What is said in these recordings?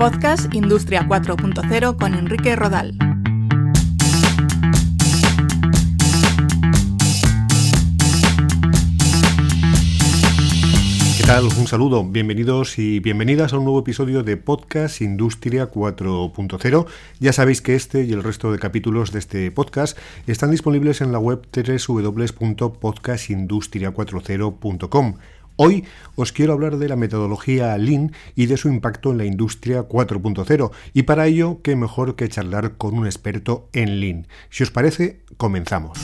Podcast Industria 4.0 con Enrique Rodal. ¿Qué tal? Un saludo, bienvenidos y bienvenidas a un nuevo episodio de Podcast Industria 4.0. Ya sabéis que este y el resto de capítulos de este podcast están disponibles en la web www.podcastindustria40.com. Hoy os quiero hablar de la metodología Lean y de su impacto en la industria 4.0 y para ello qué mejor que charlar con un experto en Lean. Si os parece, comenzamos.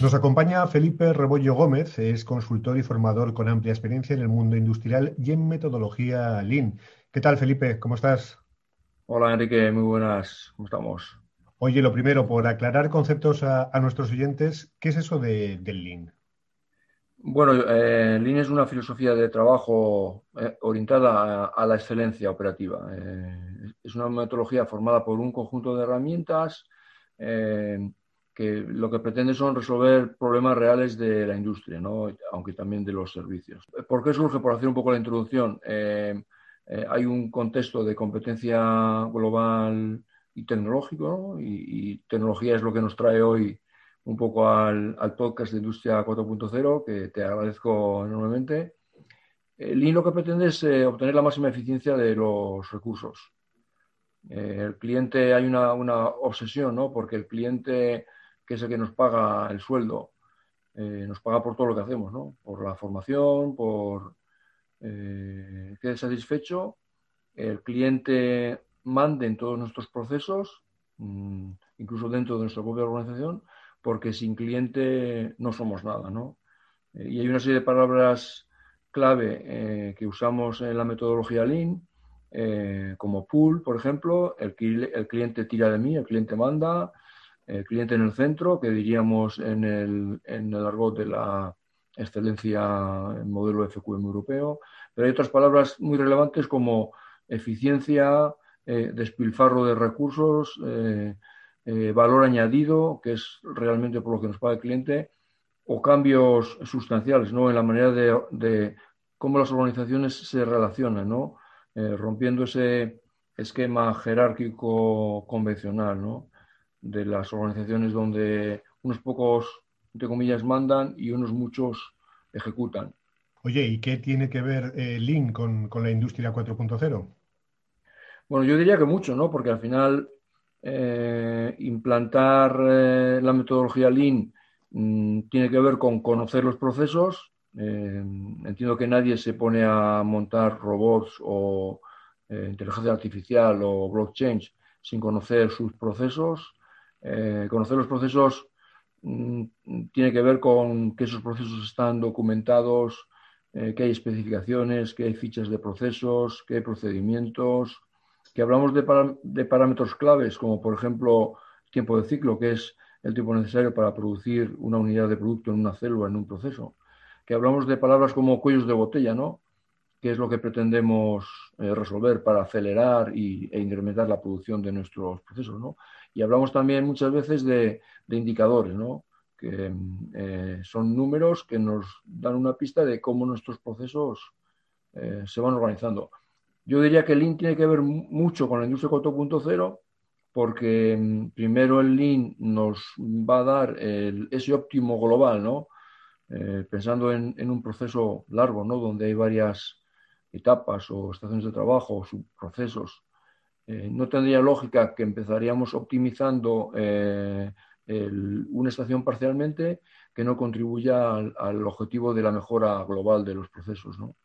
Nos acompaña Felipe Rebollo Gómez, es consultor y formador con amplia experiencia en el mundo industrial y en metodología Lean. ¿Qué tal, Felipe? ¿Cómo estás? Hola, Enrique. Muy buenas. ¿Cómo estamos? Oye, lo primero, por aclarar conceptos a, nuestros oyentes, ¿qué es eso de, del Lean? Bueno, eh, Lean es una filosofía de trabajo eh, orientada a, la excelencia operativa. Eh, es una metodología formada por un conjunto de herramientas que lo que pretende son resolver problemas reales de la industria, ¿no? aunque también de los servicios. ¿Por qué surge? Por hacer un poco la introducción. hay un contexto de competencia global y tecnológico, y, tecnología es lo que nos trae hoy un poco al, podcast de Industria 4.0, que te agradezco enormemente. El Lean lo que pretende es eh, obtener la máxima eficiencia de los recursos. Eh, el cliente, hay una, obsesión, ¿no? Porque el cliente, que es el que nos paga el sueldo, eh, nos paga por todo lo que hacemos, ¿no? Por la formación, por que quede satisfecho. El cliente mande en todos nuestros procesos, mm, incluso dentro de nuestra propia organización, porque sin cliente no somos nada, ¿no? Eh, y hay una serie de palabras clave eh, que usamos en la metodología Lean, eh, como pool, por ejemplo, el, el, cliente tira de mí, el cliente manda, el cliente en el centro, que diríamos en el, en el argot de la excelencia en modelo FQM europeo, pero hay otras palabras muy relevantes como eficiencia, eh, despilfarro de recursos, eh, eh, valor añadido, que es realmente por lo que nos paga el cliente, o cambios sustanciales ¿no? en la manera de, cómo las organizaciones se relacionan, ¿no? rompiendo ese esquema jerárquico convencional ¿no? de las organizaciones donde unos pocos, entre comillas, mandan y unos muchos ejecutan. Oye, ¿y qué tiene que ver Lean con, con la industria 4.0? Bueno, yo diría que mucho, ¿no? Porque al final eh, implantar eh, la metodología Lean mm, tiene que ver con conocer los procesos. Eh, entiendo que nadie se pone a montar robots o inteligencia artificial o blockchain sin conocer sus procesos. conocer los procesos mm, tiene que ver con que esos procesos están documentados, que hay especificaciones, que hay fichas de procesos, que hay procedimientos, que hablamos de, parámetros claves, como por ejemplo tiempo de ciclo, que es el tiempo necesario para producir una unidad de producto en una célula, en un proceso, que hablamos de palabras como cuellos de botella, ¿no? que es lo que pretendemos eh, resolver para acelerar y, e incrementar la producción de nuestros procesos. ¿no? Y hablamos también muchas veces de, indicadores, ¿no? que eh, son números que nos dan una pista de cómo nuestros procesos eh, se van organizando. Yo diría que el Lean tiene que ver mucho con la industria 4.0 porque mm, primero el Lean nos va a dar ese óptimo global, ¿no? Eh, pensando en, un proceso largo, ¿no? Donde hay varias etapas o estaciones de trabajo o subprocesos. Eh, no tendría lógica que empezaríamos optimizando eh, una estación parcialmente que no contribuya al, objetivo de la mejora global de los procesos, ¿no?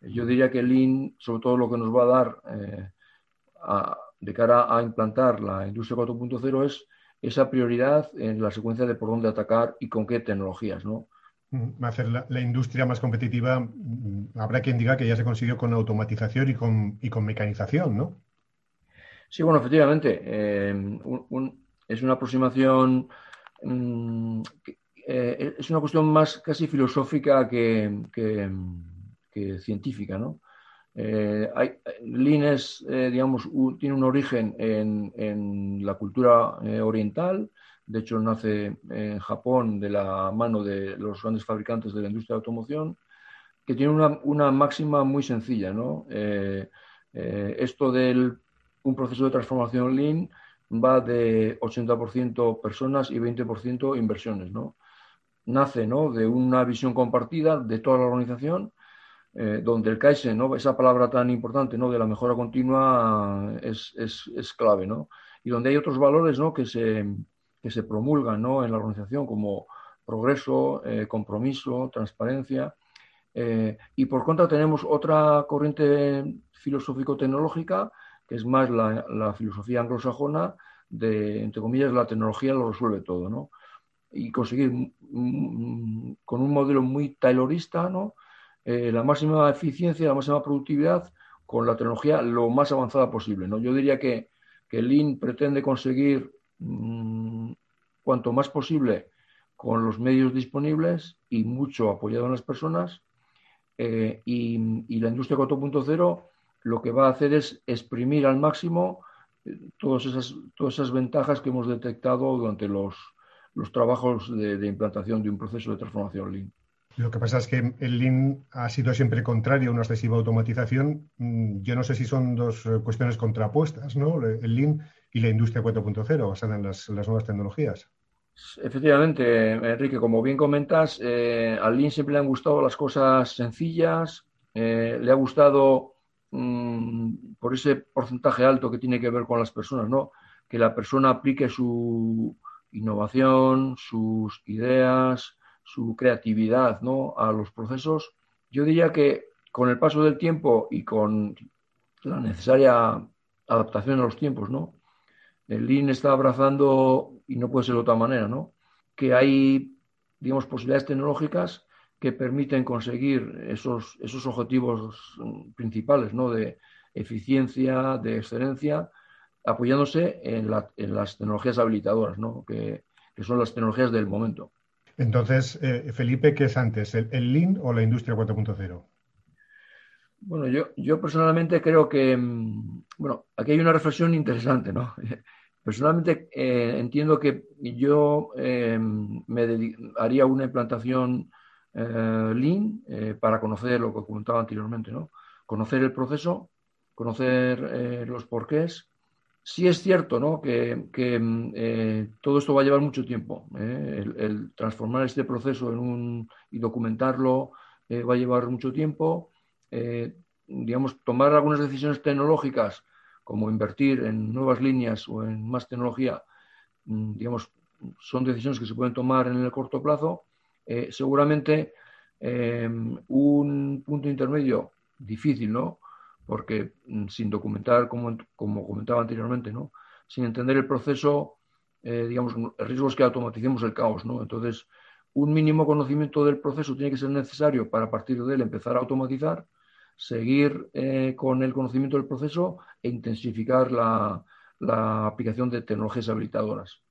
Yo diría que Lean, sobre todo lo que nos va a dar eh, de cara a implantar la industria 4.0 es esa prioridad en la secuencia de por dónde atacar y con qué tecnologías, ¿no? Va a hacer la, industria más competitiva. Mm, habrá quien diga que ya se consiguió con automatización y con, y con mecanización, ¿no? Sí, bueno, efectivamente. Eh, es una aproximación, mm, eh, es una cuestión más casi filosófica que, científica, ¿no? Eh, Lean es, eh, digamos, tiene un origen en, la cultura eh, oriental, de hecho nace en Japón de la mano de los grandes fabricantes de la industria de automoción, que tiene una, máxima muy sencilla. ¿no? Eh, eh, esto del un proceso de transformación lean va de 80% personas y 20% inversiones. ¿no? Nace ¿no? de una visión compartida de toda la organización eh, donde el Kaizen, ¿no? esa palabra tan importante ¿no? de la mejora continua es, es, clave, ¿no? y donde hay otros valores ¿no? que, se, que se promulgan ¿no? en la organización como progreso, eh, compromiso, transparencia. Eh, y por contra tenemos otra corriente filosófico-tecnológica que es más la, la, filosofía anglosajona de, entre comillas, la tecnología lo resuelve todo, ¿no? Y conseguir mm, mm, con un modelo muy taylorista, ¿no? Eh, la máxima eficiencia, la máxima productividad con la tecnología lo más avanzada posible. ¿no? Yo diría que, que Lean pretende conseguir mm, cuanto más posible con los medios disponibles y mucho apoyado en las personas. Eh, y, la industria 4.0 lo que va a hacer es exprimir al máximo eh, todas, esas, todas esas ventajas que hemos detectado durante los, los trabajos de, de implantación de un proceso de transformación Lean. Lo que pasa es que el Lean ha sido siempre contrario a una excesiva automatización. Mm, yo no sé si son dos eh, cuestiones contrapuestas, ¿no? El Lean y la industria 4.0 basada en las, nuevas tecnologías. Efectivamente, Enrique, como bien comentas, eh, al Lean siempre le han gustado las cosas sencillas, eh, le ha gustado mm, por ese porcentaje alto que tiene que ver con las personas, ¿no? Que la persona aplique su innovación, sus ideas, su creatividad ¿no? a los procesos, yo diría que con el paso del tiempo y con la necesaria adaptación a los tiempos, ¿no? El Lean está abrazando, y no puede ser de otra manera, ¿no? Que hay, digamos, posibilidades tecnológicas que permiten conseguir esos, esos objetivos principales, ¿no? De eficiencia, de excelencia, apoyándose en, las tecnologías habilitadoras, ¿no? Que, que son las tecnologías del momento. Entonces, eh, Felipe, ¿qué es antes, el, Lean o la industria 4.0? Bueno, yo, yo personalmente creo que, mm, bueno, aquí hay una reflexión interesante, ¿no? Personalmente eh, entiendo que yo eh, me haría una implantación Lean para conocer lo que comentaba anteriormente, ¿no? Conocer el proceso, conocer los porqués, Sí es cierto ¿no? que, mm, eh, todo esto va a llevar mucho tiempo. ¿eh? El, transformar este proceso en un, y documentarlo eh, va a llevar mucho tiempo. digamos, tomar algunas decisiones tecnológicas, como invertir en nuevas líneas o en más tecnología, mm, digamos, son decisiones que se pueden tomar en el corto plazo. seguramente un punto intermedio difícil, ¿no? Porque mm, sin documentar, como, como comentaba anteriormente, ¿no? sin entender el proceso, eh, digamos, el riesgo es que automaticemos el caos. ¿no? Entonces, un mínimo conocimiento del proceso tiene que ser necesario para a partir de él empezar a automatizar, seguir eh, con el conocimiento del proceso e intensificar la, aplicación de tecnologías habilitadoras.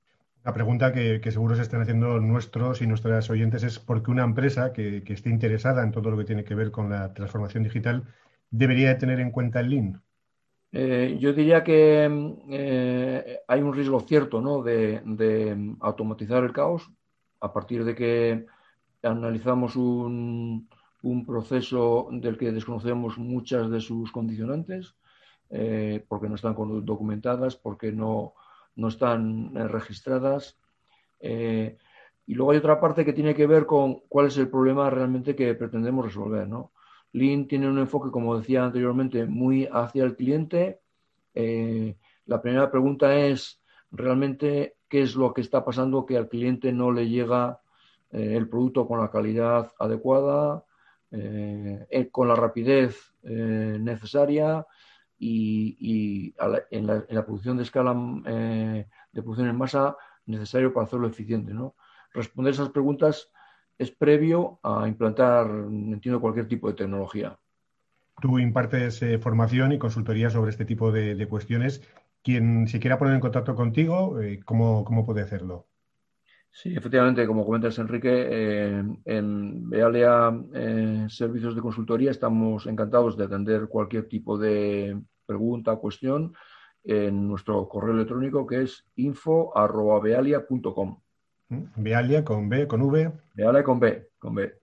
La pregunta que, seguro se están haciendo nuestros y nuestras oyentes es por qué una empresa que, que, esté interesada en todo lo que tiene que ver con la transformación digital debería tener en cuenta el Lean? Eh, yo diría que eh, hay un riesgo cierto ¿no? de, automatizar el caos a partir de que analizamos un, proceso del que desconocemos muchas de sus condicionantes, eh, porque no están documentadas, porque no, no están registradas. y luego hay otra parte que tiene que ver con cuál es el problema realmente que pretendemos resolver. ¿no? Lean tiene un enfoque, como decía anteriormente, muy hacia el cliente. Eh, la primera pregunta es realmente qué es lo que está pasando que al cliente no le llega eh, el producto con la calidad adecuada, eh, con la rapidez necesaria y, en, la, producción de escala de producción en masa necesario para hacerlo eficiente. ¿no? Responder esas preguntas es previo a implantar, entiendo, cualquier tipo de tecnología. Tú impartes eh, formación y consultoría sobre este tipo de, cuestiones. Quien se quiera poner en contacto contigo, eh, ¿cómo, puede hacerlo? Sí, efectivamente, como comentas, Enrique, eh, en Bealea Servicios de Consultoría estamos encantados de atender cualquier tipo de pregunta o cuestión. en nuestro correo electrónico que es info.bealia.com. Bealia con B, con V. Bealia con B, con B.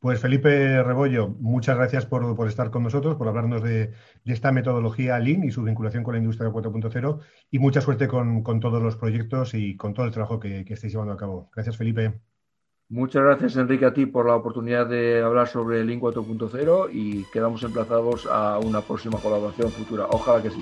Pues Felipe Rebollo, muchas gracias por, estar con nosotros, por hablarnos de, esta metodología Lean y su vinculación con la industria 4.0 y mucha suerte con, todos los proyectos y con todo el trabajo que, que estáis llevando a cabo. Gracias, Felipe. Muchas gracias, Enrique, a ti por la oportunidad de hablar sobre Lean 4.0 y quedamos emplazados a una próxima colaboración futura. Ojalá que sí.